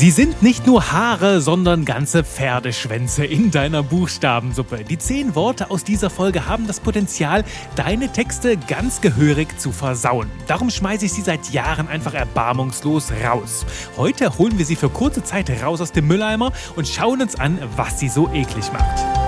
Sie sind nicht nur Haare, sondern ganze Pferdeschwänze in deiner Buchstabensuppe. Die zehn Worte aus dieser Folge haben das Potenzial, deine Texte ganz gehörig zu versauen. Darum schmeiße ich sie seit Jahren einfach erbarmungslos raus. Heute holen wir sie für kurze Zeit raus aus dem Mülleimer und schauen uns an, was sie so eklig macht.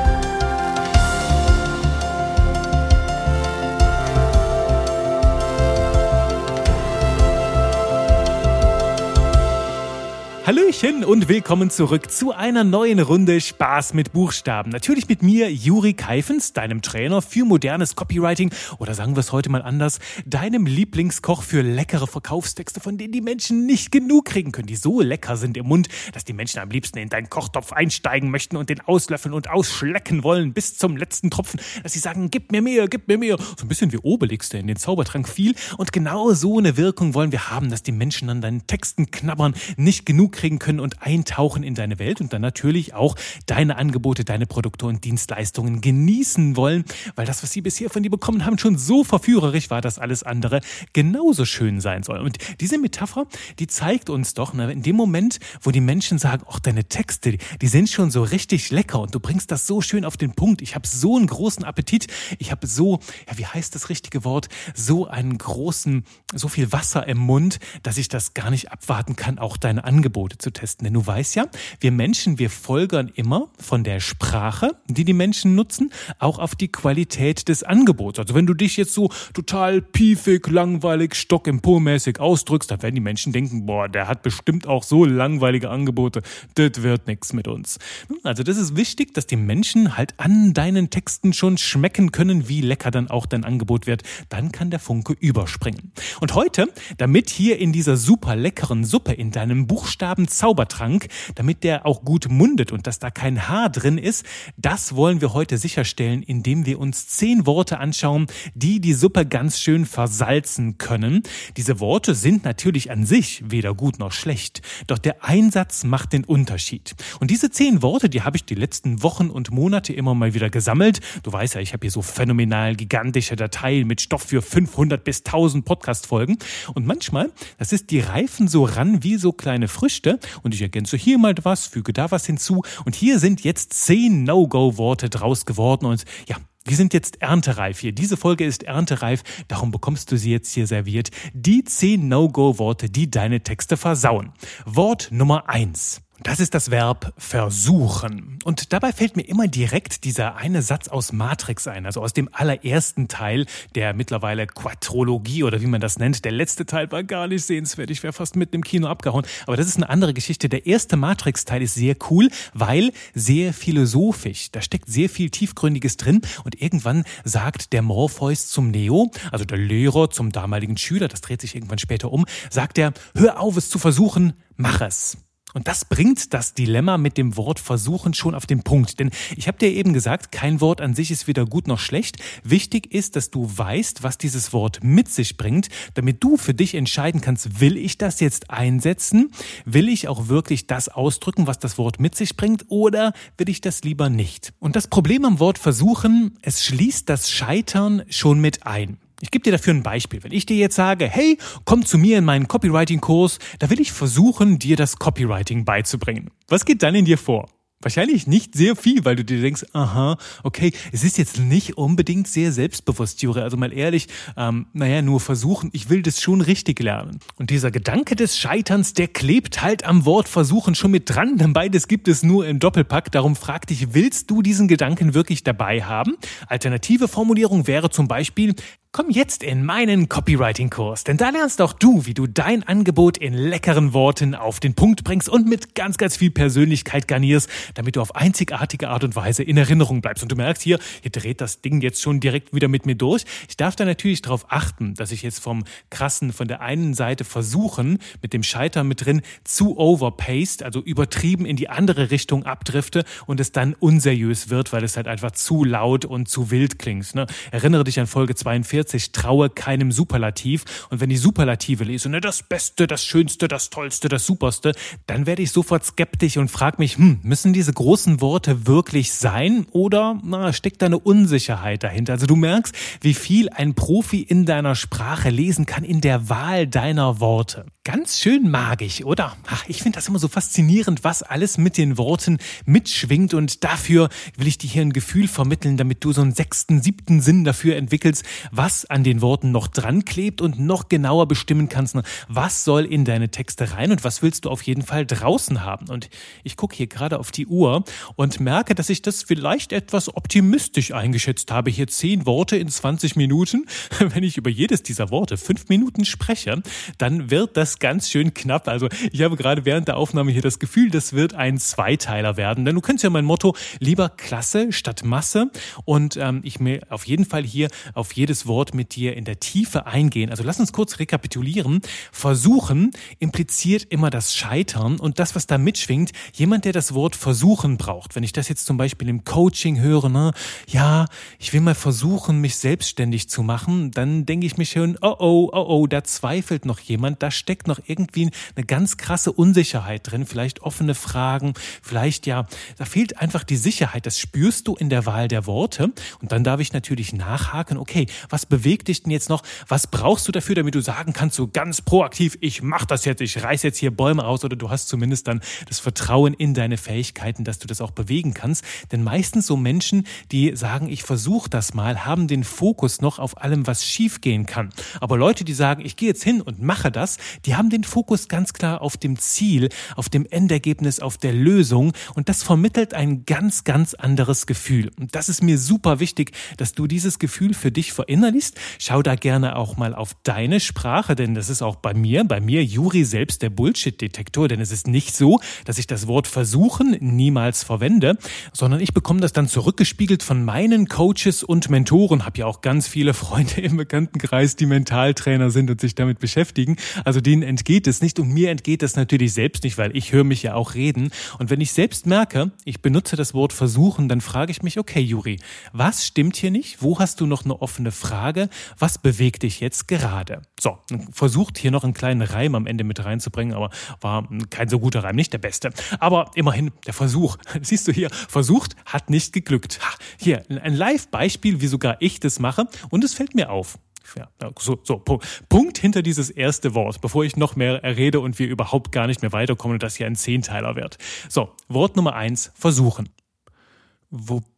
Hallöchen und willkommen zurück zu einer neuen Runde Spaß mit Buchstaben. Natürlich mit mir, Juri Keifens, deinem Trainer für modernes Copywriting oder sagen wir es heute mal anders, deinem Lieblingskoch für leckere Verkaufstexte, von denen die Menschen nicht genug kriegen können, die so lecker sind im Mund, dass die Menschen am liebsten in deinen Kochtopf einsteigen möchten und den auslöffeln und ausschlecken wollen bis zum letzten Tropfen, dass sie sagen, gib mir mehr, gib mir mehr. So ein bisschen wie Obelix, der in den Zaubertrank fiel. Und genau so eine Wirkung wollen wir haben, dass die Menschen an deinen Texten knabbern, nicht genug kriegen können und eintauchen in deine Welt und dann natürlich auch deine Angebote, deine Produkte und Dienstleistungen genießen wollen, weil das, was sie bisher von dir bekommen haben, schon so verführerisch war, dass alles andere genauso schön sein soll. Und diese Metapher, die zeigt uns doch, ne, in dem Moment, wo die Menschen sagen, ach, deine Texte, die sind schon so richtig lecker und du bringst das so schön auf den Punkt. Ich habe so einen großen Appetit. Ich habe so, ja, wie heißt das richtige Wort? So einen großen, so viel Wasser im Mund, dass ich das gar nicht abwarten kann, auch deine Angebote Angebote zu testen. Denn du weißt ja, wir Menschen, wir folgern immer von der Sprache, die die Menschen nutzen, auch auf die Qualität des Angebots. Also wenn du dich jetzt so total piefig, langweilig, stock mäßig ausdrückst, dann werden die Menschen denken, boah, der hat bestimmt auch so langweilige Angebote, das wird nichts mit uns. Also das ist wichtig, dass die Menschen halt an deinen Texten schon schmecken können, wie lecker dann auch dein Angebot wird. Dann kann der Funke überspringen. Und heute, damit hier in dieser super leckeren Suppe in deinem Buchstaben Buchstaben Zaubertrank, damit der auch gut mundet und dass da kein Haar drin ist. Das wollen wir heute sicherstellen, indem wir uns zehn Worte anschauen, die die Suppe ganz schön versalzen können. Diese Worte sind natürlich an sich weder gut noch schlecht, doch der Einsatz macht den Unterschied. Und diese zehn Worte, die habe ich die letzten Wochen und Monate immer mal wieder gesammelt. Du weißt ja, ich habe hier so phänomenal gigantische Dateien mit Stoff für 500 bis 1000 Podcast-Folgen. Und manchmal, das ist, die reifen so ran wie so kleine Früchte möchte. Und ich ergänze hier mal was, füge da was hinzu. Und hier sind jetzt zehn No-Go-Worte draus geworden. Und ja, die sind jetzt erntereif hier. Diese Folge ist erntereif, darum bekommst du sie jetzt hier serviert. Die zehn No-Go-Worte, die deine Texte versauen. Wort Nummer eins. Das ist das Verb versuchen. Und dabei fällt mir immer direkt dieser eine Satz aus Matrix ein, also aus dem allerersten Teil der mittlerweile Quadrologie oder wie man das nennt. Der letzte Teil war gar nicht sehenswert. Ich wäre fast mitten im Kino abgehauen. Aber das ist eine andere Geschichte. Der erste Matrix-Teil ist sehr cool, weil sehr philosophisch. Da steckt sehr viel Tiefgründiges drin. Und irgendwann sagt der Morpheus zum Neo, also der Lehrer zum damaligen Schüler, das dreht sich irgendwann später um, sagt er, hör auf es zu versuchen, mach es. Und das bringt das Dilemma mit dem Wort versuchen schon auf den Punkt. Denn ich habe dir eben gesagt, kein Wort an sich ist weder gut noch schlecht. Wichtig ist, dass du weißt, was dieses Wort mit sich bringt, damit du für dich entscheiden kannst, will ich das jetzt einsetzen? Will ich auch wirklich das ausdrücken, was das Wort mit sich bringt? Oder will ich das lieber nicht? Und das Problem am Wort versuchen, es schließt das Scheitern schon mit ein. Ich gebe dir dafür ein Beispiel. Wenn ich dir jetzt sage, hey, komm zu mir in meinen Copywriting-Kurs, da will ich versuchen, dir das Copywriting beizubringen. Was geht dann in dir vor? Wahrscheinlich nicht sehr viel, weil du dir denkst, aha, okay, es ist jetzt nicht unbedingt sehr selbstbewusst, Jure. Also mal ehrlich, ähm, naja, nur versuchen, ich will das schon richtig lernen. Und dieser Gedanke des Scheiterns, der klebt halt am Wort versuchen schon mit dran, denn beides gibt es nur im Doppelpack. Darum frag dich, willst du diesen Gedanken wirklich dabei haben? Alternative Formulierung wäre zum Beispiel, Komm jetzt in meinen Copywriting-Kurs, denn da lernst auch du, wie du dein Angebot in leckeren Worten auf den Punkt bringst und mit ganz, ganz viel Persönlichkeit garnierst, damit du auf einzigartige Art und Weise in Erinnerung bleibst. Und du merkst hier, hier dreht das Ding jetzt schon direkt wieder mit mir durch. Ich darf da natürlich darauf achten, dass ich jetzt vom krassen, von der einen Seite versuchen, mit dem Scheitern mit drin, zu overpaced, also übertrieben in die andere Richtung abdrifte und es dann unseriös wird, weil es halt einfach zu laut und zu wild klingt. Ne? Erinnere dich an Folge 42 46, traue keinem Superlativ. Und wenn ich Superlative lese, ne, das Beste, das Schönste, das Tollste, das Superste, dann werde ich sofort skeptisch und frage mich, hm, müssen diese großen Worte wirklich sein oder na, steckt da eine Unsicherheit dahinter? Also du merkst, wie viel ein Profi in deiner Sprache lesen kann in der Wahl deiner Worte. Ganz schön magisch, oder? Ach, ich finde das immer so faszinierend, was alles mit den Worten mitschwingt und dafür will ich dir hier ein Gefühl vermitteln, damit du so einen sechsten, siebten Sinn dafür entwickelst, was an den Worten noch dran klebt und noch genauer bestimmen kannst, ne, was soll in deine Texte rein und was willst du auf jeden Fall draußen haben. Und ich gucke hier gerade auf die Uhr und merke, dass ich das vielleicht etwas optimistisch eingeschätzt habe. Hier zehn Worte in 20 Minuten. Wenn ich über jedes dieser Worte fünf Minuten spreche, dann wird das ganz schön knapp. Also ich habe gerade während der Aufnahme hier das Gefühl, das wird ein Zweiteiler werden. Denn du kennst ja mein Motto, lieber Klasse statt Masse. Und ähm, ich mir auf jeden Fall hier auf jedes Wort mit dir in der Tiefe eingehen. Also lass uns kurz rekapitulieren. Versuchen impliziert immer das Scheitern und das, was da mitschwingt, jemand, der das Wort versuchen braucht. Wenn ich das jetzt zum Beispiel im Coaching höre, ne, ja, ich will mal versuchen, mich selbstständig zu machen, dann denke ich mir schon, oh oh, oh oh, da zweifelt noch jemand, da steckt noch irgendwie eine ganz krasse Unsicherheit drin, vielleicht offene Fragen, vielleicht ja, da fehlt einfach die Sicherheit, das spürst du in der Wahl der Worte. Und dann darf ich natürlich nachhaken, okay, was bewegt dich denn jetzt noch, was brauchst du dafür, damit du sagen kannst, so ganz proaktiv, ich mach das jetzt, ich reiß jetzt hier Bäume aus oder du hast zumindest dann das Vertrauen in deine Fähigkeiten, dass du das auch bewegen kannst, denn meistens so Menschen, die sagen, ich versuche das mal, haben den Fokus noch auf allem, was schiefgehen kann. Aber Leute, die sagen, ich gehe jetzt hin und mache das, die haben den Fokus ganz klar auf dem Ziel, auf dem Endergebnis, auf der Lösung und das vermittelt ein ganz, ganz anderes Gefühl. Und das ist mir super wichtig, dass du dieses Gefühl für dich verinnerlichst. Schau da gerne auch mal auf deine Sprache, denn das ist auch bei mir, bei mir Juri selbst der Bullshit-Detektor, denn es ist nicht so, dass ich das Wort versuchen niemals verwende, sondern ich bekomme das dann zurückgespiegelt von meinen Coaches und Mentoren. Hab ja auch ganz viele Freunde im Bekanntenkreis, die Mentaltrainer sind und sich damit beschäftigen. Also denen entgeht es nicht und mir entgeht es natürlich selbst nicht, weil ich höre mich ja auch reden. Und wenn ich selbst merke, ich benutze das Wort versuchen, dann frage ich mich, okay, Juri, was stimmt hier nicht? Wo hast du noch eine offene Frage? Was bewegt dich jetzt gerade? So, versucht hier noch einen kleinen Reim am Ende mit reinzubringen, aber war kein so guter Reim, nicht der beste. Aber immerhin der Versuch. Siehst du hier, versucht, hat nicht geglückt. Hier, ein Live-Beispiel, wie sogar ich das mache und es fällt mir auf. Ja, so, so, Punkt hinter dieses erste Wort, bevor ich noch mehr rede und wir überhaupt gar nicht mehr weiterkommen und das hier ein Zehnteiler wird. So, Wort Nummer eins, versuchen.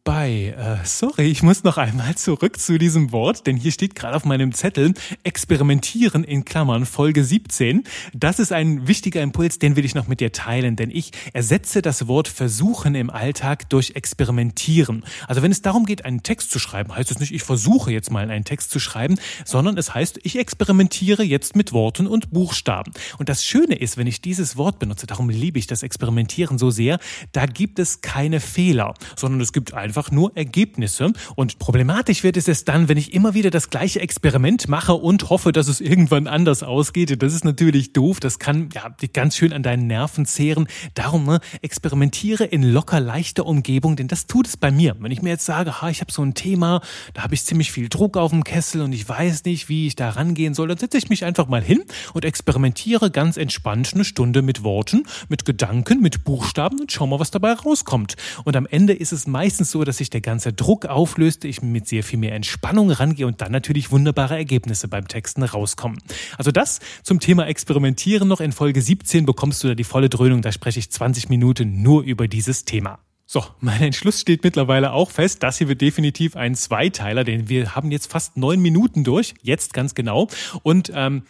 Wobei, äh, sorry, ich muss noch einmal zurück zu diesem Wort, denn hier steht gerade auf meinem Zettel experimentieren in Klammern Folge 17. Das ist ein wichtiger Impuls, den will ich noch mit dir teilen, denn ich ersetze das Wort versuchen im Alltag durch experimentieren. Also wenn es darum geht, einen Text zu schreiben, heißt es nicht, ich versuche jetzt mal einen Text zu schreiben, sondern es heißt, ich experimentiere jetzt mit Worten und Buchstaben. Und das Schöne ist, wenn ich dieses Wort benutze, darum liebe ich das Experimentieren so sehr, da gibt es keine Fehler, sondern es gibt einfach nur Ergebnisse. Und problematisch wird es erst dann, wenn ich immer wieder das gleiche Experiment mache und hoffe, dass es irgendwann anders ausgeht. Das ist natürlich doof. Das kann ja ganz schön an deinen Nerven zehren. Darum ne, experimentiere in locker leichter Umgebung, denn das tut es bei mir. Wenn ich mir jetzt sage, ha, ich habe so ein Thema, da habe ich ziemlich viel Druck auf dem Kessel und ich weiß nicht, wie ich da rangehen soll, dann setze ich mich einfach mal hin und experimentiere ganz entspannt eine Stunde mit Worten, mit Gedanken, mit Buchstaben und schau mal, was dabei rauskommt. Und am Ende ist es meistens so, dass sich der ganze Druck auflöst, ich mit sehr viel mehr Entspannung rangehe und dann natürlich wunderbare Ergebnisse beim Texten rauskommen. Also das zum Thema Experimentieren noch in Folge 17 bekommst du da die volle Dröhnung, da spreche ich 20 Minuten nur über dieses Thema. So, mein Entschluss steht mittlerweile auch fest. Das hier wird definitiv ein Zweiteiler, denn wir haben jetzt fast neun Minuten durch, jetzt ganz genau. Und ähm,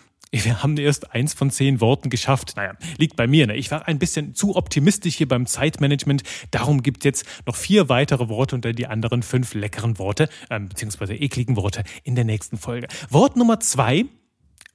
wir haben erst eins von zehn Worten geschafft. Naja, liegt bei mir. Ne? Ich war ein bisschen zu optimistisch hier beim Zeitmanagement. Darum gibt es jetzt noch vier weitere Worte unter die anderen fünf leckeren Worte, äh, beziehungsweise ekligen Worte in der nächsten Folge. Wort Nummer zwei,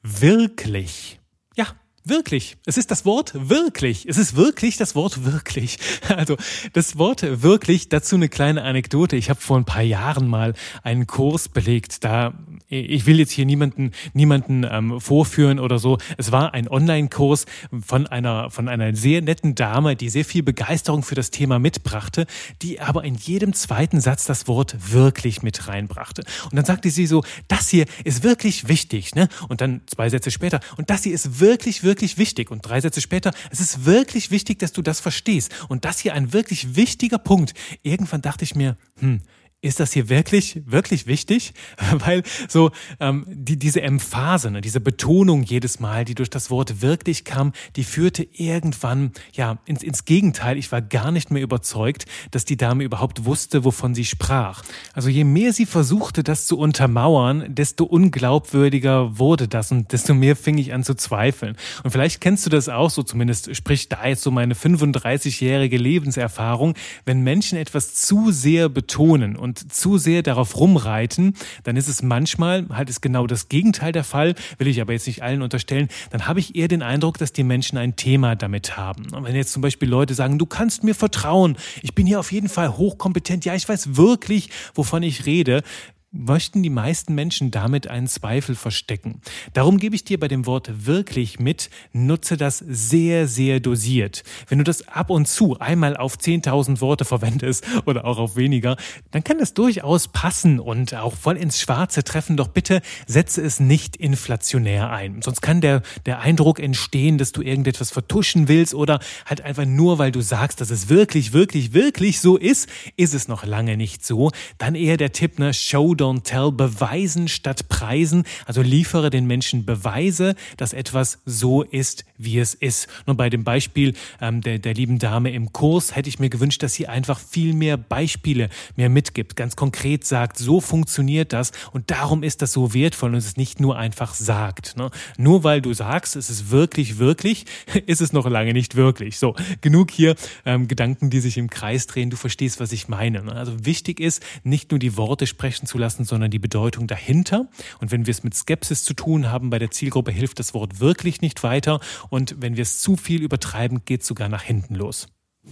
wirklich. Ja, Wirklich. Es ist das Wort wirklich. Es ist wirklich das Wort wirklich. Also das Wort wirklich, dazu eine kleine Anekdote. Ich habe vor ein paar Jahren mal einen Kurs belegt. Da, ich will jetzt hier niemanden, niemanden ähm, vorführen oder so. Es war ein Online-Kurs von einer, von einer sehr netten Dame, die sehr viel Begeisterung für das Thema mitbrachte, die aber in jedem zweiten Satz das Wort wirklich mit reinbrachte. Und dann sagte sie so, das hier ist wirklich wichtig, ne? Und dann zwei Sätze später, und das hier ist wirklich, wirklich wichtig. Und drei Sätze später, es ist wirklich wichtig, dass du das verstehst. Und das hier ein wirklich wichtiger Punkt. Irgendwann dachte ich mir, hm, ist das hier wirklich, wirklich wichtig? Weil so ähm, die, diese Emphase, ne, diese Betonung jedes Mal, die durch das Wort wirklich kam, die führte irgendwann ja ins, ins Gegenteil. Ich war gar nicht mehr überzeugt, dass die Dame überhaupt wusste, wovon sie sprach. Also je mehr sie versuchte, das zu untermauern, desto unglaubwürdiger wurde das und desto mehr fing ich an zu zweifeln. Und vielleicht kennst du das auch so, zumindest spricht da jetzt so meine 35-jährige Lebenserfahrung, wenn Menschen etwas zu sehr betonen und und zu sehr darauf rumreiten, dann ist es manchmal halt ist genau das Gegenteil der Fall, will ich aber jetzt nicht allen unterstellen, dann habe ich eher den Eindruck, dass die Menschen ein Thema damit haben. Und wenn jetzt zum Beispiel Leute sagen, du kannst mir vertrauen, ich bin hier auf jeden Fall hochkompetent, ja, ich weiß wirklich, wovon ich rede, möchten die meisten Menschen damit einen Zweifel verstecken. Darum gebe ich dir bei dem Wort wirklich mit, nutze das sehr, sehr dosiert. Wenn du das ab und zu einmal auf 10.000 Worte verwendest oder auch auf weniger, dann kann das durchaus passen und auch voll ins Schwarze treffen. Doch bitte setze es nicht inflationär ein. Sonst kann der, der Eindruck entstehen, dass du irgendetwas vertuschen willst oder halt einfach nur, weil du sagst, dass es wirklich, wirklich, wirklich so ist, ist es noch lange nicht so. Dann eher der Tipp, ne, show don't tell, beweisen statt preisen. Also liefere den Menschen Beweise, dass etwas so ist, wie es ist. Nur bei dem Beispiel ähm, der, der lieben Dame im Kurs hätte ich mir gewünscht, dass sie einfach viel mehr Beispiele mir mitgibt, ganz konkret sagt, so funktioniert das und darum ist das so wertvoll und es nicht nur einfach sagt. Ne? Nur weil du sagst, es ist wirklich, wirklich, ist es noch lange nicht wirklich. So, genug hier ähm, Gedanken, die sich im Kreis drehen. Du verstehst, was ich meine. Ne? Also wichtig ist, nicht nur die Worte sprechen zu lassen, lassen, sondern die Bedeutung dahinter. Und wenn wir es mit Skepsis zu tun haben bei der Zielgruppe, hilft das Wort wirklich nicht weiter. Und wenn wir es zu viel übertreiben, geht es sogar nach hinten los.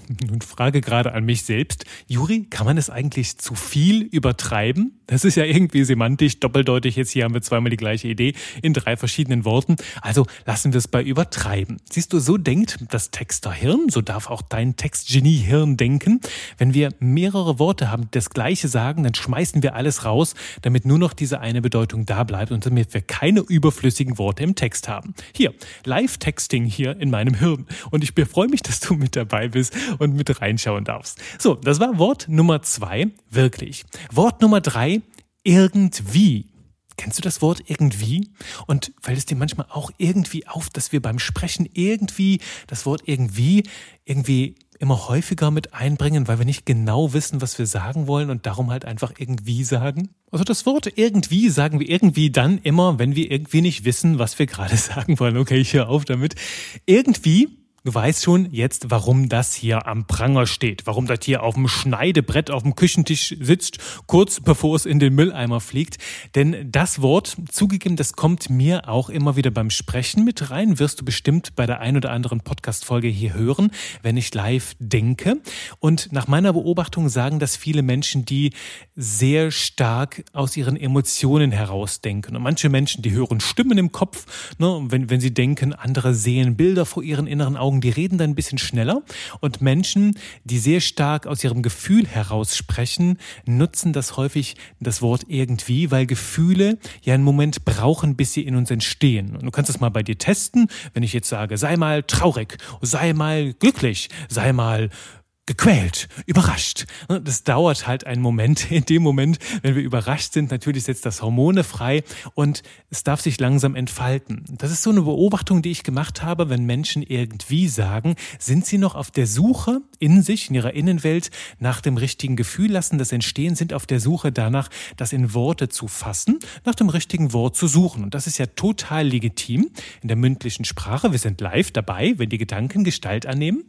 Nun frage gerade an mich selbst, Juri, kann man es eigentlich zu viel übertreiben? Das ist ja irgendwie semantisch doppeldeutig. Jetzt hier haben wir zweimal die gleiche Idee in drei verschiedenen Worten. Also lassen wir es bei übertreiben. Siehst du, so denkt das Texterhirn, so darf auch dein Textgeniehirn denken. Wenn wir mehrere Worte haben, das gleiche sagen, dann schmeißen wir alles raus, damit nur noch diese eine Bedeutung da bleibt und damit wir keine überflüssigen Worte im Text haben. Hier, Live-Texting hier in meinem Hirn. Und ich freue mich, dass du mit dabei bist und mit reinschauen darfst. So, das war Wort Nummer zwei, wirklich. Wort Nummer drei, irgendwie. Kennst du das Wort irgendwie? Und fällt es dir manchmal auch irgendwie auf, dass wir beim Sprechen irgendwie das Wort irgendwie irgendwie immer häufiger mit einbringen, weil wir nicht genau wissen, was wir sagen wollen und darum halt einfach irgendwie sagen? Also das Wort irgendwie sagen wir irgendwie dann immer, wenn wir irgendwie nicht wissen, was wir gerade sagen wollen. Okay, ich höre auf damit. Irgendwie Du weißt schon jetzt, warum das hier am Pranger steht, warum das hier auf dem Schneidebrett auf dem Küchentisch sitzt, kurz bevor es in den Mülleimer fliegt. Denn das Wort, zugegeben, das kommt mir auch immer wieder beim Sprechen mit rein, wirst du bestimmt bei der ein oder anderen Podcast-Folge hier hören, wenn ich live denke. Und nach meiner Beobachtung sagen das viele Menschen, die sehr stark aus ihren Emotionen herausdenken. Und manche Menschen, die hören Stimmen im Kopf, ne, wenn, wenn sie denken, andere sehen Bilder vor ihren inneren Augen Augen, die reden dann ein bisschen schneller und Menschen, die sehr stark aus ihrem Gefühl heraus sprechen, nutzen das häufig das Wort irgendwie, weil Gefühle ja einen Moment brauchen, bis sie in uns entstehen. Und du kannst es mal bei dir testen, wenn ich jetzt sage, sei mal traurig, sei mal glücklich, sei mal gequält, überrascht. Das dauert halt einen Moment. In dem Moment, wenn wir überrascht sind, natürlich setzt das Hormone frei und es darf sich langsam entfalten. Das ist so eine Beobachtung, die ich gemacht habe, wenn Menschen irgendwie sagen, sind sie noch auf der Suche in sich, in ihrer Innenwelt nach dem richtigen Gefühl, lassen das entstehen, sind auf der Suche danach, das in Worte zu fassen, nach dem richtigen Wort zu suchen. Und das ist ja total legitim in der mündlichen Sprache. Wir sind live dabei, wenn die Gedanken Gestalt annehmen.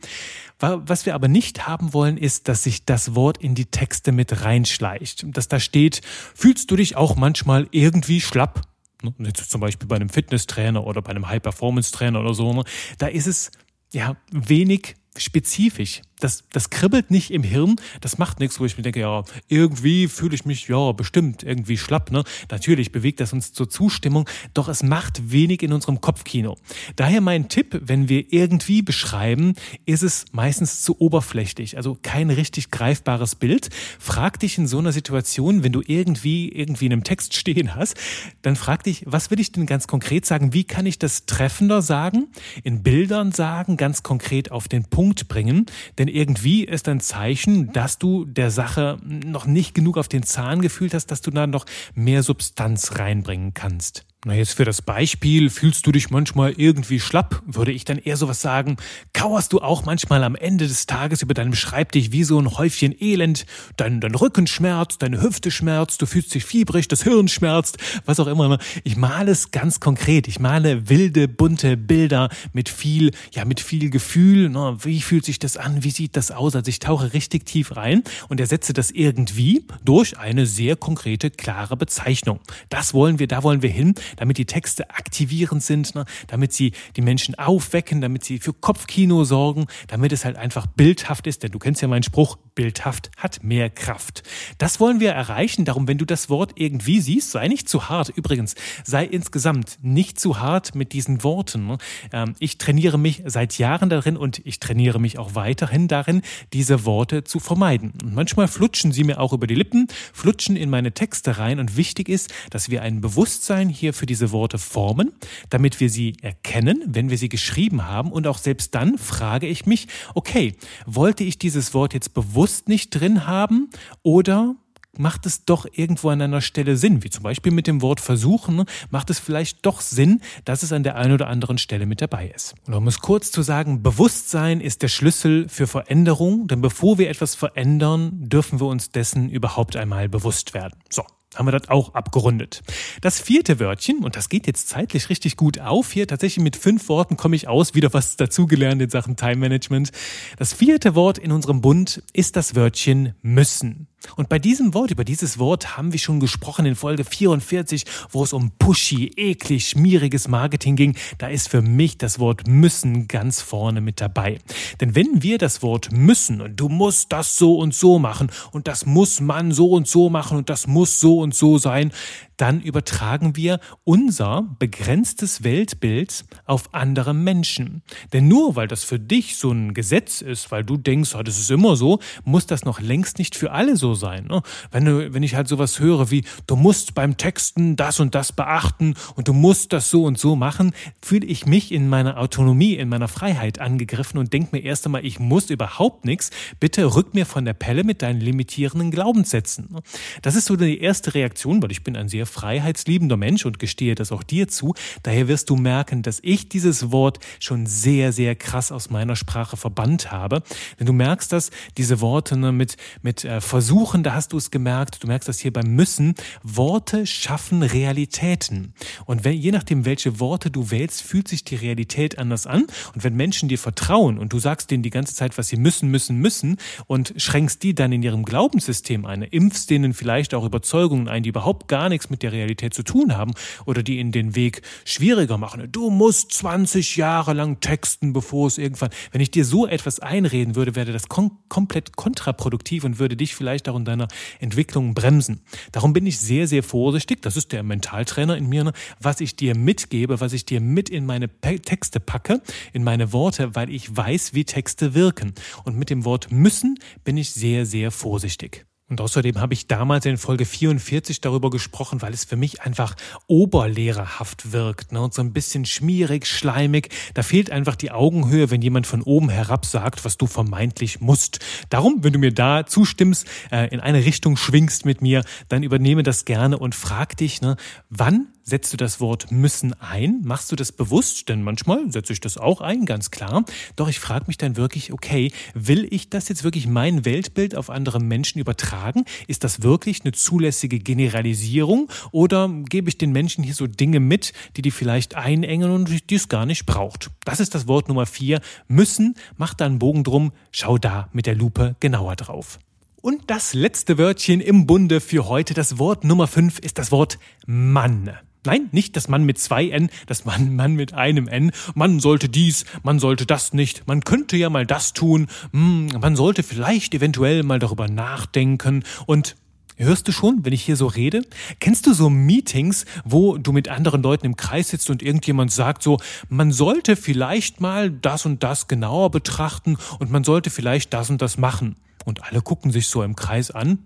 Was wir aber nicht haben wollen, ist, dass sich das Wort in die Texte mit reinschleicht. Dass da steht, fühlst du dich auch manchmal irgendwie schlapp? Ne? Zum Beispiel bei einem Fitnesstrainer oder bei einem High-Performance-Trainer oder so. Ne? Da ist es ja wenig spezifisch das, das kribbelt nicht im Hirn, das macht nichts, wo ich mir denke, ja, irgendwie fühle ich mich, ja, bestimmt irgendwie schlapp. Ne? Natürlich bewegt das uns zur Zustimmung, doch es macht wenig in unserem Kopfkino. Daher mein Tipp, wenn wir irgendwie beschreiben, ist es meistens zu oberflächlich, also kein richtig greifbares Bild. Frag dich in so einer Situation, wenn du irgendwie irgendwie in einem Text stehen hast, dann frag dich, was will ich denn ganz konkret sagen? Wie kann ich das treffender sagen, in Bildern sagen, ganz konkret auf den Punkt bringen? Denn irgendwie ist ein Zeichen, dass du der Sache noch nicht genug auf den Zahn gefühlt hast, dass du da noch mehr Substanz reinbringen kannst. Na jetzt für das Beispiel, fühlst du dich manchmal irgendwie schlapp, würde ich dann eher sowas sagen, kauerst du auch manchmal am Ende des Tages über deinem Schreibtisch wie so ein Häufchen Elend, dein, dein Rücken schmerzt, deine Hüfte schmerzt, du fühlst dich fiebrig, das Hirn schmerzt, was auch immer. Ich male es ganz konkret, ich male wilde, bunte Bilder mit viel, ja, mit viel Gefühl, na, wie fühlt sich das an, wie sieht das aus, also ich tauche richtig tief rein und ersetze das irgendwie durch eine sehr konkrete, klare Bezeichnung. Das wollen wir, da wollen wir hin, damit die Texte aktivierend sind, ne? damit sie die Menschen aufwecken, damit sie für Kopfkino sorgen, damit es halt einfach bildhaft ist. Denn du kennst ja meinen Spruch, bildhaft hat mehr Kraft. Das wollen wir erreichen. Darum, wenn du das Wort irgendwie siehst, sei nicht zu hart. Übrigens, sei insgesamt nicht zu hart mit diesen Worten. Ne? Ähm, ich trainiere mich seit Jahren darin und ich trainiere mich auch weiterhin darin, diese Worte zu vermeiden. Und manchmal flutschen sie mir auch über die Lippen, flutschen in meine Texte rein und wichtig ist, dass wir ein Bewusstsein hier für diese Worte formen, damit wir sie erkennen, wenn wir sie geschrieben haben. Und auch selbst dann frage ich mich, okay, wollte ich dieses Wort jetzt bewusst nicht drin haben oder macht es doch irgendwo an einer Stelle Sinn, wie zum Beispiel mit dem Wort versuchen, macht es vielleicht doch Sinn, dass es an der einen oder anderen Stelle mit dabei ist. Und um es kurz zu sagen, Bewusstsein ist der Schlüssel für Veränderung, denn bevor wir etwas verändern, dürfen wir uns dessen überhaupt einmal bewusst werden. So, haben wir das auch abgerundet. Das vierte Wörtchen, und das geht jetzt zeitlich richtig gut auf, hier tatsächlich mit fünf Worten komme ich aus, wieder was dazugelernt in Sachen Time Management. Das vierte Wort in unserem Bund ist das Wörtchen müssen. Und bei diesem Wort, über dieses Wort haben wir schon gesprochen in Folge 44, wo es um pushy, eklig, schmieriges Marketing ging. Da ist für mich das Wort müssen ganz vorne mit dabei. Denn wenn wir das Wort müssen und du musst das so und so machen und das muss man so und so machen und das muss so und so sein, dann übertragen wir unser begrenztes Weltbild auf andere Menschen. Denn nur weil das für dich so ein Gesetz ist, weil du denkst, oh, das ist immer so, muss das noch längst nicht für alle so sein. Ne? Wenn, du, wenn ich halt sowas höre wie, du musst beim Texten das und das beachten und du musst das so und so machen, fühle ich mich in meiner Autonomie, in meiner Freiheit angegriffen und denke mir erst einmal, ich muss überhaupt nichts. Bitte rück mir von der Pelle mit deinen limitierenden Glaubenssätzen. Ne? Das ist so die erste Reaktion, weil ich bin ein sehr freiheitsliebender Mensch und gestehe das auch dir zu. Daher wirst du merken, dass ich dieses Wort schon sehr, sehr krass aus meiner Sprache verbannt habe. Denn du merkst dass diese Worte ne, mit, mit äh, Versuchen, da hast du es gemerkt, du merkst das hier beim Müssen. Worte schaffen Realitäten. Und wenn, je nachdem, welche Worte du wählst, fühlt sich die Realität anders an. Und wenn Menschen dir vertrauen und du sagst denen die ganze Zeit, was sie müssen, müssen, müssen und schränkst die dann in ihrem Glaubenssystem ein, impfst denen vielleicht auch Überzeugungen ein, die überhaupt gar nichts mit der Realität zu tun haben oder die ihnen den Weg schwieriger machen. Du musst 20 Jahre lang texten, bevor es irgendwann. Wenn ich dir so etwas einreden würde, wäre das kom komplett kontraproduktiv und würde dich vielleicht auch in deiner Entwicklung bremsen. Darum bin ich sehr, sehr vorsichtig. Das ist der Mentaltrainer in mir, ne? was ich dir mitgebe, was ich dir mit in meine Texte packe, in meine Worte, weil ich weiß, wie Texte wirken. Und mit dem Wort müssen bin ich sehr, sehr vorsichtig. Und außerdem habe ich damals in Folge 44 darüber gesprochen, weil es für mich einfach oberlehrerhaft wirkt ne? und so ein bisschen schmierig, schleimig. Da fehlt einfach die Augenhöhe, wenn jemand von oben herab sagt, was du vermeintlich musst. Darum, wenn du mir da zustimmst, äh, in eine Richtung schwingst mit mir, dann übernehme das gerne und frag dich, ne, wann Setzt du das Wort müssen ein? Machst du das bewusst? Denn manchmal setze ich das auch ein, ganz klar. Doch ich frage mich dann wirklich, okay, will ich das jetzt wirklich mein Weltbild auf andere Menschen übertragen? Ist das wirklich eine zulässige Generalisierung? Oder gebe ich den Menschen hier so Dinge mit, die die vielleicht einengen und die es gar nicht braucht? Das ist das Wort Nummer vier. Müssen, mach da einen Bogen drum, schau da mit der Lupe genauer drauf. Und das letzte Wörtchen im Bunde für heute, das Wort Nummer fünf, ist das Wort Mann. Nein, nicht das Mann mit zwei N, das Mann, Mann mit einem N. Man sollte dies, man sollte das nicht, man könnte ja mal das tun, hm, man sollte vielleicht eventuell mal darüber nachdenken und Hörst du schon, wenn ich hier so rede? Kennst du so Meetings, wo du mit anderen Leuten im Kreis sitzt und irgendjemand sagt so, man sollte vielleicht mal das und das genauer betrachten und man sollte vielleicht das und das machen. Und alle gucken sich so im Kreis an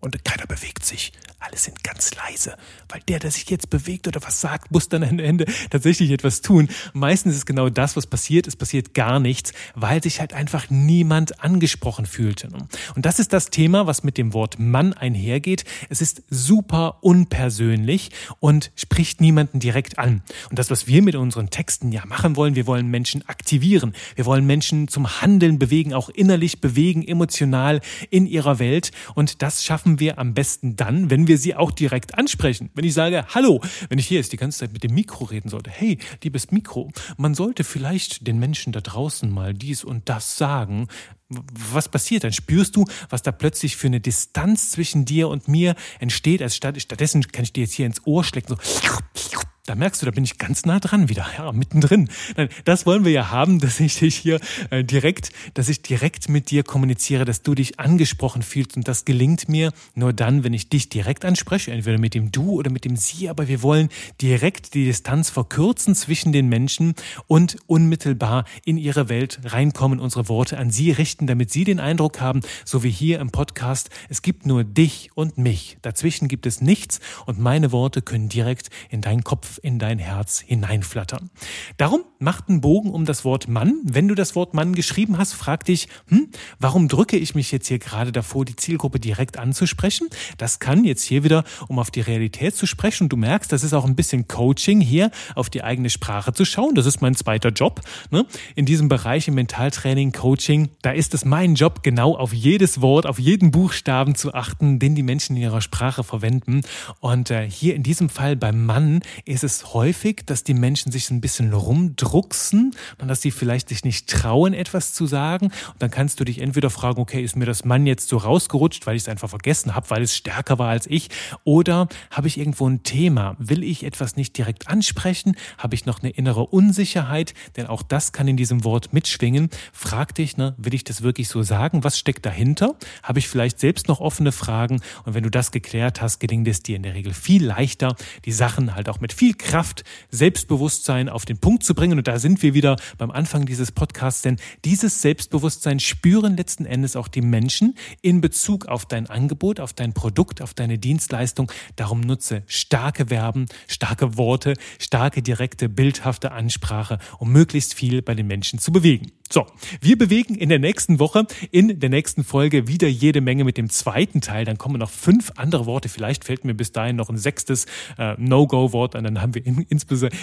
und keiner bewegt sich. Alle sind ganz leise, weil der, der sich jetzt bewegt oder was sagt, muss dann am Ende tatsächlich etwas tun. Meistens ist es genau das, was passiert. Es passiert gar nichts, weil sich halt einfach niemand angesprochen fühlte. Und das ist das Thema, was mit dem Wort Mann einhergeht. Es ist super unpersönlich und spricht niemanden direkt an. Und das, was wir mit unseren Texten ja machen wollen, wir wollen Menschen aktivieren. Wir wollen Menschen zum Handeln bewegen, auch innerlich bewegen, emotional in ihrer Welt. Und das schaffen wir am besten dann, wenn wir wir sie auch direkt ansprechen. Wenn ich sage, hallo, wenn ich hier jetzt die ganze Zeit mit dem Mikro reden sollte, hey, liebes Mikro, man sollte vielleicht den Menschen da draußen mal dies und das sagen. Was passiert? Dann spürst du, was da plötzlich für eine Distanz zwischen dir und mir entsteht. Also stattdessen kann ich dir jetzt hier ins Ohr schlecken, so da merkst du, da bin ich ganz nah dran wieder, ja, mittendrin. Nein, das wollen wir ja haben, dass ich dich hier äh, direkt, dass ich direkt mit dir kommuniziere, dass du dich angesprochen fühlst. Und das gelingt mir nur dann, wenn ich dich direkt anspreche, entweder mit dem Du oder mit dem Sie. Aber wir wollen direkt die Distanz verkürzen zwischen den Menschen und unmittelbar in ihre Welt reinkommen, unsere Worte an sie richten, damit sie den Eindruck haben, so wie hier im Podcast, es gibt nur dich und mich. Dazwischen gibt es nichts und meine Worte können direkt in deinen Kopf in dein Herz hineinflattern. Darum macht einen Bogen um das Wort Mann. Wenn du das Wort Mann geschrieben hast, frag dich, hm, warum drücke ich mich jetzt hier gerade davor, die Zielgruppe direkt anzusprechen? Das kann jetzt hier wieder, um auf die Realität zu sprechen. Und du merkst, das ist auch ein bisschen Coaching hier, auf die eigene Sprache zu schauen. Das ist mein zweiter Job. Ne? In diesem Bereich im Mentaltraining, Coaching, da ist es mein Job, genau auf jedes Wort, auf jeden Buchstaben zu achten, den die Menschen in ihrer Sprache verwenden. Und äh, hier in diesem Fall beim Mann ist ist es häufig, dass die Menschen sich ein bisschen rumdrucksen und dass sie vielleicht sich nicht trauen, etwas zu sagen. Und dann kannst du dich entweder fragen, okay, ist mir das Mann jetzt so rausgerutscht, weil ich es einfach vergessen habe, weil es stärker war als ich? Oder habe ich irgendwo ein Thema? Will ich etwas nicht direkt ansprechen? Habe ich noch eine innere Unsicherheit? Denn auch das kann in diesem Wort mitschwingen. Frag dich, ne, will ich das wirklich so sagen? Was steckt dahinter? Habe ich vielleicht selbst noch offene Fragen? Und wenn du das geklärt hast, gelingt es dir in der Regel viel leichter, die Sachen halt auch mit viel Kraft, Selbstbewusstsein auf den Punkt zu bringen. Und da sind wir wieder beim Anfang dieses Podcasts, denn dieses Selbstbewusstsein spüren letzten Endes auch die Menschen in Bezug auf dein Angebot, auf dein Produkt, auf deine Dienstleistung. Darum nutze starke Verben, starke Worte, starke, direkte, bildhafte Ansprache, um möglichst viel bei den Menschen zu bewegen. So, wir bewegen in der nächsten Woche, in der nächsten Folge wieder jede Menge mit dem zweiten Teil. Dann kommen noch fünf andere Worte. Vielleicht fällt mir bis dahin noch ein sechstes äh, No-Go-Wort an. Dann haben wir in,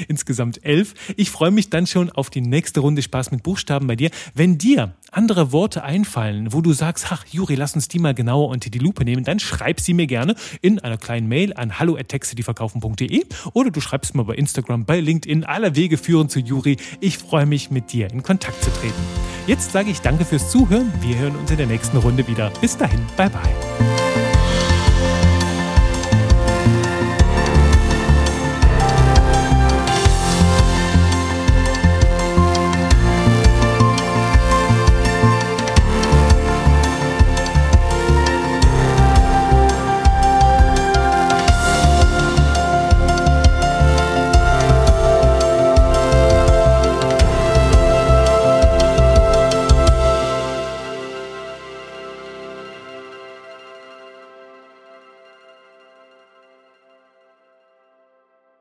insgesamt elf. Ich freue mich dann schon auf die nächste Runde Spaß mit Buchstaben bei dir. Wenn dir andere Worte einfallen, wo du sagst, ach Juri, lass uns die mal genauer unter die Lupe nehmen, dann schreib sie mir gerne in einer kleinen Mail an hallo@textedieverkaufen.de oder du schreibst mir bei Instagram, bei LinkedIn. Aller Wege führen zu Juri. Ich freue mich, mit dir in Kontakt zu treten. Jetzt sage ich danke fürs Zuhören. Wir hören uns in der nächsten Runde wieder. Bis dahin, bye bye.